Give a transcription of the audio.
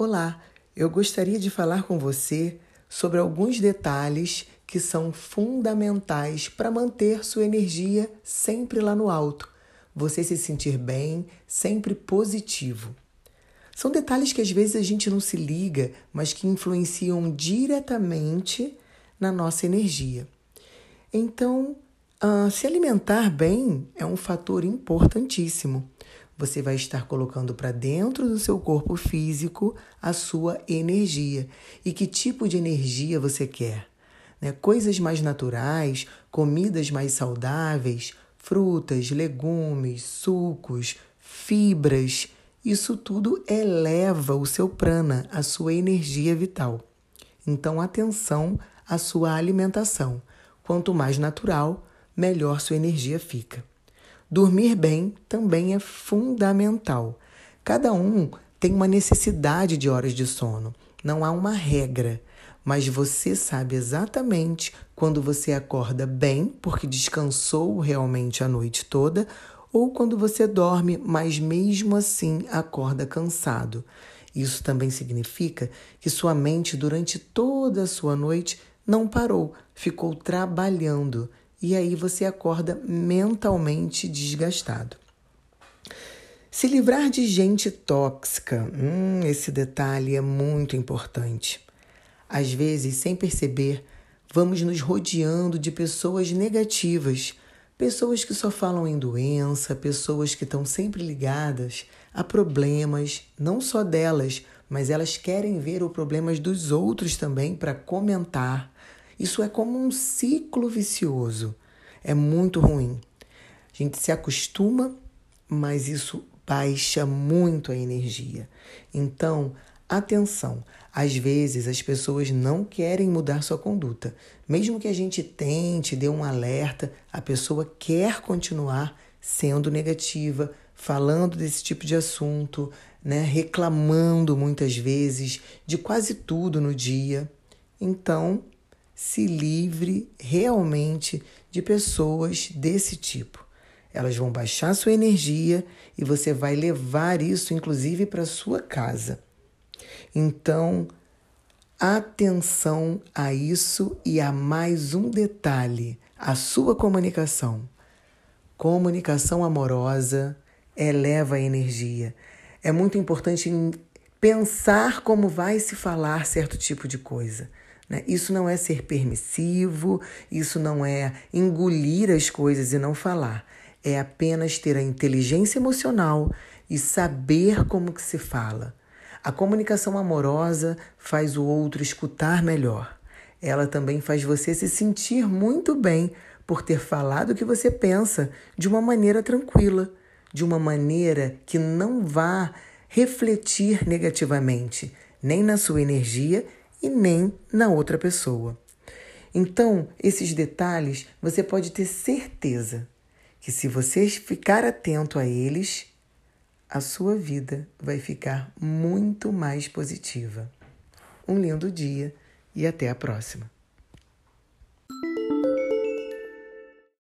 Olá, eu gostaria de falar com você sobre alguns detalhes que são fundamentais para manter sua energia sempre lá no alto, você se sentir bem, sempre positivo. São detalhes que às vezes a gente não se liga, mas que influenciam diretamente na nossa energia. Então, uh, se alimentar bem é um fator importantíssimo você vai estar colocando para dentro do seu corpo físico a sua energia. E que tipo de energia você quer? Né? Coisas mais naturais, comidas mais saudáveis, frutas, legumes, sucos, fibras. Isso tudo eleva o seu prana, a sua energia vital. Então, atenção à sua alimentação. Quanto mais natural, melhor sua energia fica. Dormir bem também é fundamental. Cada um tem uma necessidade de horas de sono. Não há uma regra, mas você sabe exatamente quando você acorda bem, porque descansou realmente a noite toda, ou quando você dorme, mas mesmo assim acorda cansado. Isso também significa que sua mente, durante toda a sua noite, não parou, ficou trabalhando e aí você acorda mentalmente desgastado. Se livrar de gente tóxica, hum, esse detalhe é muito importante. Às vezes, sem perceber, vamos nos rodeando de pessoas negativas, pessoas que só falam em doença, pessoas que estão sempre ligadas a problemas, não só delas, mas elas querem ver os problemas dos outros também para comentar, isso é como um ciclo vicioso. É muito ruim. A gente se acostuma, mas isso baixa muito a energia. Então, atenção. Às vezes as pessoas não querem mudar sua conduta. Mesmo que a gente tente, dê um alerta, a pessoa quer continuar sendo negativa, falando desse tipo de assunto, né, reclamando muitas vezes de quase tudo no dia. Então, se livre realmente de pessoas desse tipo. Elas vão baixar sua energia e você vai levar isso, inclusive, para sua casa. Então, atenção a isso e a mais um detalhe: a sua comunicação. Comunicação amorosa eleva a energia. É muito importante pensar como vai se falar certo tipo de coisa. Né? Isso não é ser permissivo, isso não é engolir as coisas e não falar. É apenas ter a inteligência emocional e saber como que se fala. A comunicação amorosa faz o outro escutar melhor. Ela também faz você se sentir muito bem por ter falado o que você pensa de uma maneira tranquila, de uma maneira que não vá refletir negativamente, nem na sua energia e nem na outra pessoa. Então, esses detalhes você pode ter certeza que se você ficar atento a eles, a sua vida vai ficar muito mais positiva. Um lindo dia e até a próxima.